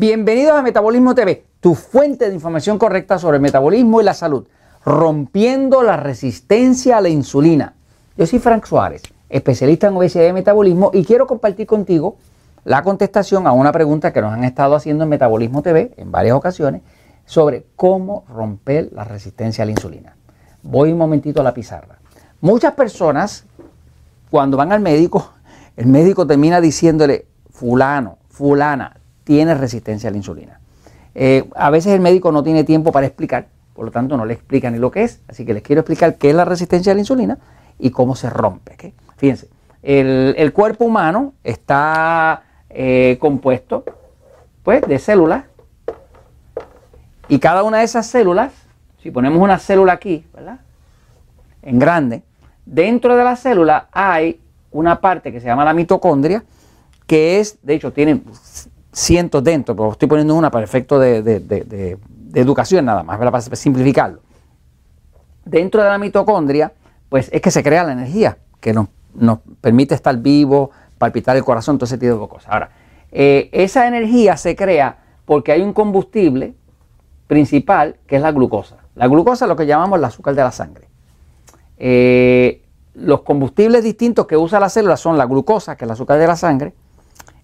Bienvenidos a Metabolismo TV, tu fuente de información correcta sobre el metabolismo y la salud, rompiendo la resistencia a la insulina. Yo soy Frank Suárez, especialista en obesidad y metabolismo, y quiero compartir contigo la contestación a una pregunta que nos han estado haciendo en Metabolismo TV en varias ocasiones sobre cómo romper la resistencia a la insulina. Voy un momentito a la pizarra. Muchas personas, cuando van al médico, el médico termina diciéndole, fulano, fulana, tiene resistencia a la insulina. Eh, a veces el médico no tiene tiempo para explicar, por lo tanto no le explica ni lo que es, así que les quiero explicar qué es la resistencia a la insulina y cómo se rompe. Fíjense, el, cuerpo humano está eh, compuesto pues, de células y cada una de esas células, si ponemos una célula aquí, ¿verdad? En grande, dentro de la célula hay una parte que se llama la mitocondria, que es, de hecho, tiene cientos dentro, pero estoy poniendo una para efecto de, educación nada más, para simplificarlo. Dentro de la mitocondria, pues es que se crea la energía que nos, permite estar vivo, palpitar el corazón, todo ese tipo de cosas. Ahora, eh, esa energía se crea porque hay un combustible principal que es la glucosa. La glucosa es lo que llamamos el azúcar de la sangre. Eh, los combustibles distintos que usa la célula son la glucosa, que es el azúcar de la sangre,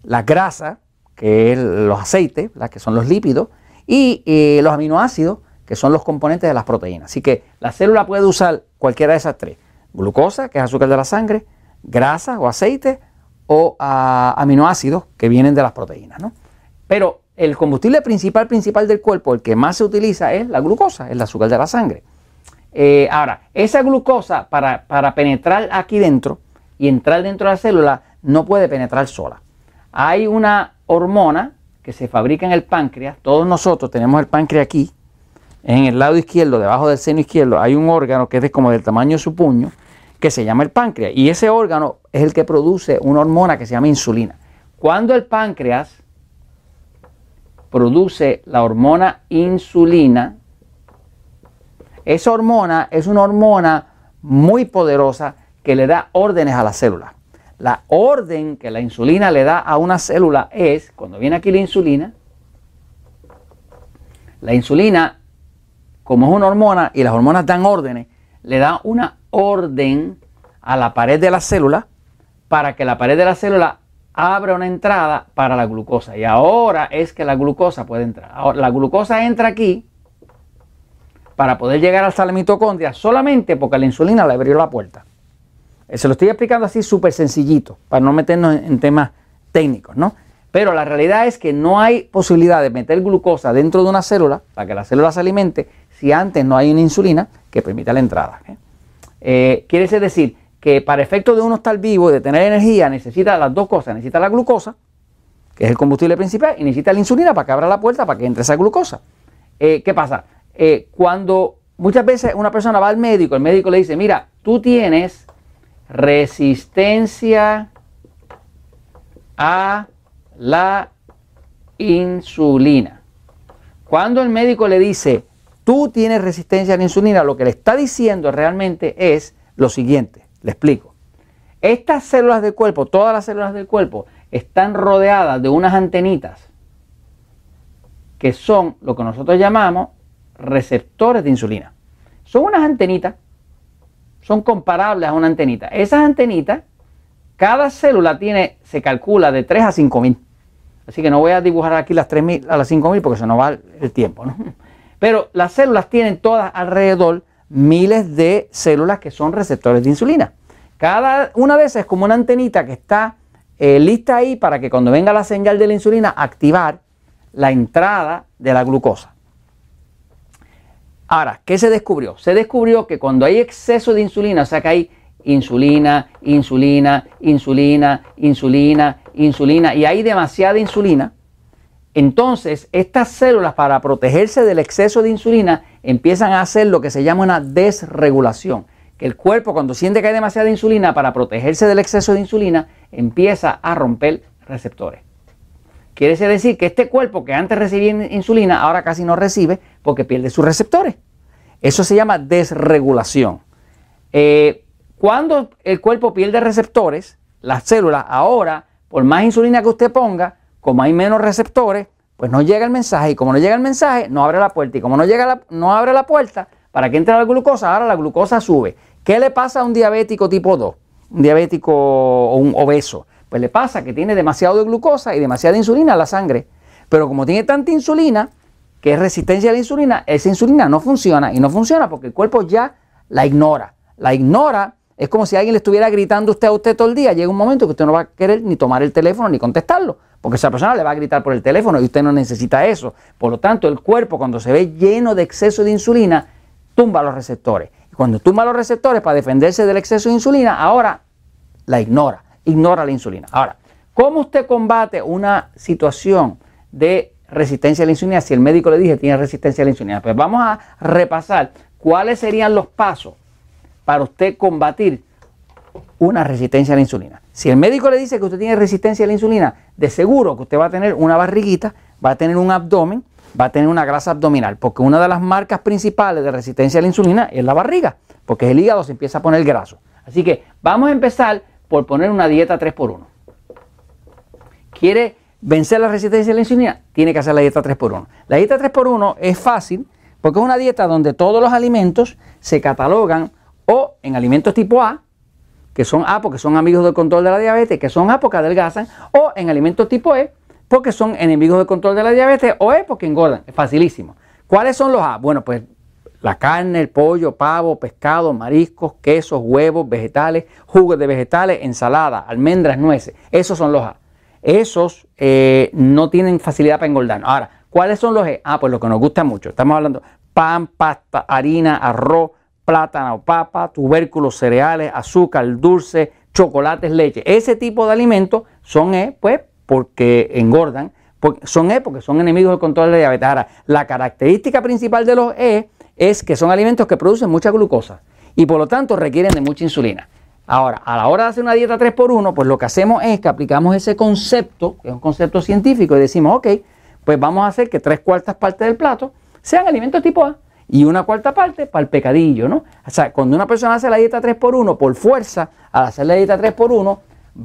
la grasa, que es los aceites, que son los lípidos, y eh, los aminoácidos, que son los componentes de las proteínas. Así que la célula puede usar cualquiera de esas tres. Glucosa, que es azúcar de la sangre, grasa o aceite, o ah, aminoácidos que vienen de las proteínas. Pero el combustible principal, principal del cuerpo, el que más se utiliza es la glucosa, el azúcar de la sangre. Eh, ahora, esa glucosa para, para penetrar aquí dentro y entrar dentro de la célula no puede penetrar sola. Hay una hormona que se fabrica en el páncreas, todos nosotros tenemos el páncreas aquí, en el lado izquierdo, debajo del seno izquierdo, hay un órgano que es como del tamaño de su puño, que se llama el páncreas. Y ese órgano es el que produce una hormona que se llama insulina. Cuando el páncreas produce la hormona insulina, esa hormona es una hormona muy poderosa que le da órdenes a las células. La orden que la insulina le da a una célula es, cuando viene aquí la insulina, la insulina, como es una hormona y las hormonas dan órdenes, le da una orden a la pared de la célula para que la pared de la célula abra una entrada para la glucosa. Y ahora es que la glucosa puede entrar. Ahora, la glucosa entra aquí para poder llegar hasta la mitocondria solamente porque la insulina le abrió la puerta. Eh, se lo estoy explicando así súper sencillito, para no meternos en, temas técnicos, ¿no? Pero la realidad es que no hay posibilidad de meter glucosa dentro de una célula para que la célula se alimente si antes no hay una insulina que permita la entrada. ¿eh? Eh, quiere decir que para efecto de uno estar vivo y de tener energía necesita las dos cosas. Necesita la glucosa, que es el combustible principal, y necesita la insulina para que abra la puerta para que entre esa glucosa. ¿Qué pasa? cuando muchas veces una persona va al médico, el médico le dice, mira, tú tienes resistencia a la insulina. Cuando el médico le dice, tú tienes resistencia a la insulina, lo que le está diciendo realmente es lo siguiente, le explico. Estas células del cuerpo, todas las células del cuerpo, están rodeadas de unas antenitas que son lo que nosotros llamamos receptores de insulina. Son unas antenitas son comparables a una antenita. Esas antenitas, cada célula tiene, se calcula de 3 a 5 mil. Así que no voy a dibujar aquí las 3.000 a las 5.000 porque se nos va el tiempo. Pero las células tienen todas alrededor miles de células que son receptores de insulina. Cada una de esas es como una antenita que está eh, lista ahí para que cuando venga la señal de la insulina activar la entrada de la glucosa. Ahora, ¿qué se descubrió? Se descubrió que cuando hay exceso de insulina, o sea que hay insulina, insulina, insulina, insulina, insulina, y hay demasiada insulina, entonces estas células para protegerse del exceso de insulina empiezan a hacer lo que se llama una desregulación. Que el cuerpo cuando siente que hay demasiada insulina, para protegerse del exceso de insulina, empieza a romper receptores. Quiere decir que este cuerpo que antes recibía insulina, ahora casi no recibe porque pierde sus receptores. Eso se llama desregulación. Eh, cuando el cuerpo pierde receptores, las células ahora, por más insulina que usted ponga, como hay menos receptores, pues no llega el mensaje y como no llega el mensaje, no abre la puerta y como no, llega no abre la puerta, para que entre la glucosa, ahora la glucosa sube. ¿Qué le pasa a un diabético tipo 2? Un diabético o un obeso. Pues le pasa que tiene demasiado de glucosa y demasiada insulina en la sangre. Pero como tiene tanta insulina, que es resistencia a la insulina, esa insulina no funciona. Y no funciona porque el cuerpo ya la ignora. La ignora es como si alguien le estuviera gritando usted a usted todo el día. Llega un momento que usted no va a querer ni tomar el teléfono ni contestarlo. Porque esa persona le va a gritar por el teléfono y usted no necesita eso. Por lo tanto, el cuerpo cuando se ve lleno de exceso de insulina, tumba los receptores. Y cuando tumba los receptores para defenderse del exceso de insulina, ahora la ignora. Ignora la insulina. Ahora, ¿cómo usted combate una situación de resistencia a la insulina si el médico le dice tiene resistencia a la insulina? Pues vamos a repasar cuáles serían los pasos para usted combatir una resistencia a la insulina. Si el médico le dice que usted tiene resistencia a la insulina, de seguro que usted va a tener una barriguita, va a tener un abdomen, va a tener una grasa abdominal, porque una de las marcas principales de resistencia a la insulina es la barriga, porque el hígado se empieza a poner graso. Así que vamos a empezar por poner una dieta 3x1. ¿Quiere vencer la resistencia a la insulina? Tiene que hacer la dieta 3x1. La dieta 3x1 es fácil porque es una dieta donde todos los alimentos se catalogan o en alimentos tipo A, que son A porque son amigos del control de la diabetes, que son A porque adelgazan, o en alimentos tipo E porque son enemigos del control de la diabetes, o E porque engordan. Es facilísimo. ¿Cuáles son los A? Bueno, pues la carne, el pollo, pavo, pescado, mariscos, quesos, huevos, vegetales, jugos de vegetales, ensalada, almendras, nueces. Esos son los A. Esos eh, no tienen facilidad para engordar. Ahora, ¿cuáles son los E? Ah, pues lo que nos gusta mucho. Estamos hablando pan, pasta, harina, arroz, plátano, papa, tubérculos, cereales, azúcar, dulce, chocolates, leche. Ese tipo de alimentos son E, pues, porque engordan. son E porque son enemigos del control de la diabetes. Ahora, la característica principal de los E es que son alimentos que producen mucha glucosa y por lo tanto requieren de mucha insulina. Ahora, a la hora de hacer una dieta 3x1, pues lo que hacemos es que aplicamos ese concepto, que es un concepto científico, y decimos, ok, pues vamos a hacer que tres cuartas partes del plato sean alimentos tipo A y una cuarta parte para el pecadillo, ¿no? O sea, cuando una persona hace la dieta 3x1 por fuerza, al hacer la dieta 3x1,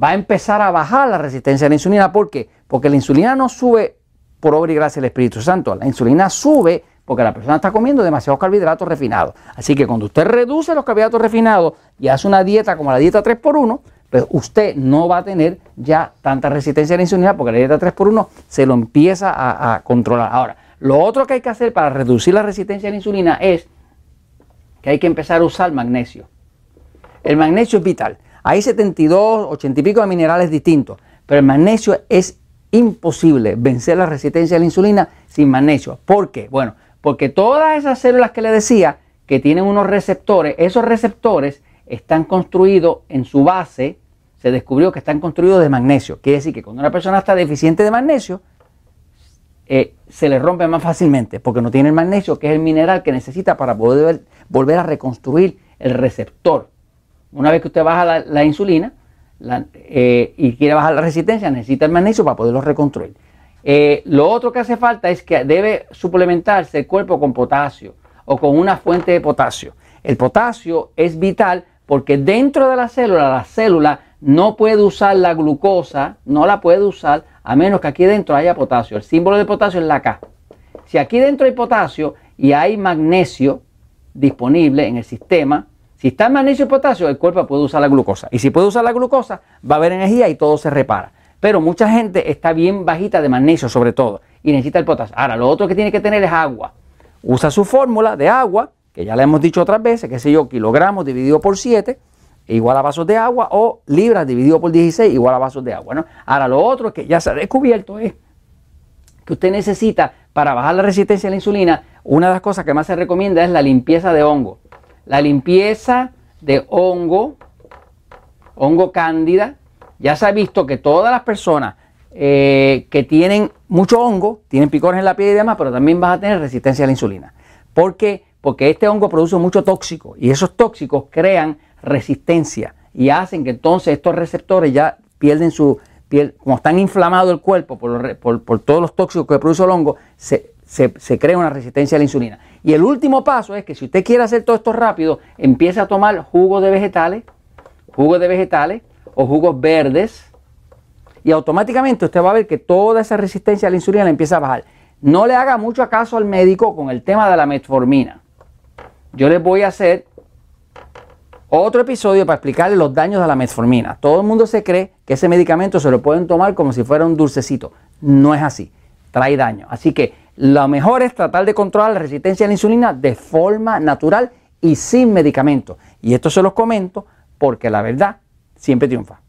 va a empezar a bajar la resistencia a la insulina. ¿Por qué? Porque la insulina no sube por obra y gracia del Espíritu Santo. La insulina sube porque la persona está comiendo demasiados carbohidratos refinados. Así que cuando usted reduce los carbohidratos refinados y hace una dieta como la dieta 3x1, pues usted no va a tener ya tanta resistencia a la insulina porque la dieta 3x1 se lo empieza a, controlar. Ahora, lo otro que hay que hacer para reducir la resistencia a la insulina es que hay que empezar a usar magnesio. El magnesio es vital. Hay 72, 80 y pico de minerales distintos, pero el magnesio es imposible vencer la resistencia a la insulina sin magnesio. ¿Por qué? Bueno, porque todas esas células que le decía que tienen unos receptores, esos receptores están construidos en su base, se descubrió que están construidos de magnesio. Quiere decir que cuando una persona está deficiente de magnesio, eh, se le rompe más fácilmente porque no tiene el magnesio, que es el mineral que necesita para poder volver a reconstruir el receptor. Una vez que usted baja la, insulina eh, y quiere bajar la resistencia, necesita el magnesio para poderlo reconstruir. Eh, lo otro que hace falta es que debe suplementarse el cuerpo con potasio o con una fuente de potasio. El potasio es vital porque dentro de la célula, la célula no puede usar la glucosa, no la puede usar a menos que aquí dentro haya potasio. El símbolo de potasio es la K. Si aquí dentro hay potasio y hay magnesio disponible en el sistema, si está el magnesio y potasio, el cuerpo puede usar la glucosa. Y si puede usar la glucosa, va a haber energía y todo se repara. Pero mucha gente está bien bajita de magnesio sobre todo y necesita el potasio. Ahora, lo otro que tiene que tener es agua. Usa su fórmula de agua, que ya le hemos dicho otras veces, que sé yo, kilogramos dividido por 7, igual a vasos de agua o libras dividido por 16 igual a vasos de agua. ¿no? Ahora lo otro que ya se ha descubierto es que usted necesita para bajar la resistencia a la insulina, una de las cosas que más se recomienda es la limpieza de hongo. La limpieza de hongo, hongo cándida, ya se ha visto que todas las personas eh, que tienen mucho hongo, tienen picores en la piel y demás, pero también van a tener resistencia a la insulina. ¿Por qué? Porque este hongo produce mucho tóxico y esos tóxicos crean resistencia y hacen que entonces estos receptores ya pierden su piel, como están inflamados el cuerpo por, todos los tóxicos que produce el hongo, se, crea una resistencia a la insulina. Y el último paso es que si usted quiere hacer todo esto rápido, empiece a tomar jugos de vegetales, jugos de vegetales o jugos verdes y automáticamente usted va a ver que toda esa resistencia a la insulina le empieza a bajar. No le haga mucho caso al médico con el tema de la metformina. Yo les voy a hacer otro episodio para explicarle los daños de la metformina. Todo el mundo se cree que ese medicamento se lo pueden tomar como si fuera un dulcecito. No es así. Trae daño. Así que lo mejor es tratar de controlar la resistencia a la insulina de forma natural y sin medicamento. Y esto se los comento porque la verdad siempre triunfa.